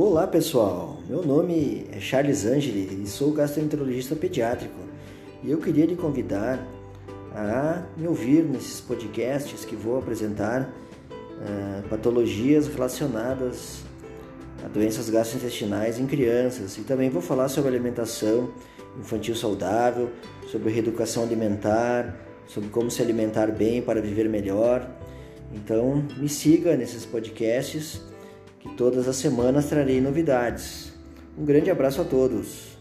Olá pessoal, meu nome é Charles Angeli e sou gastroenterologista pediátrico. E eu queria lhe convidar a me ouvir nesses podcasts que vou apresentar uh, patologias relacionadas a doenças gastrointestinais em crianças. E também vou falar sobre alimentação infantil saudável, sobre reeducação alimentar, sobre como se alimentar bem para viver melhor. Então me siga nesses podcasts que todas as semanas trarei novidades. Um grande abraço a todos.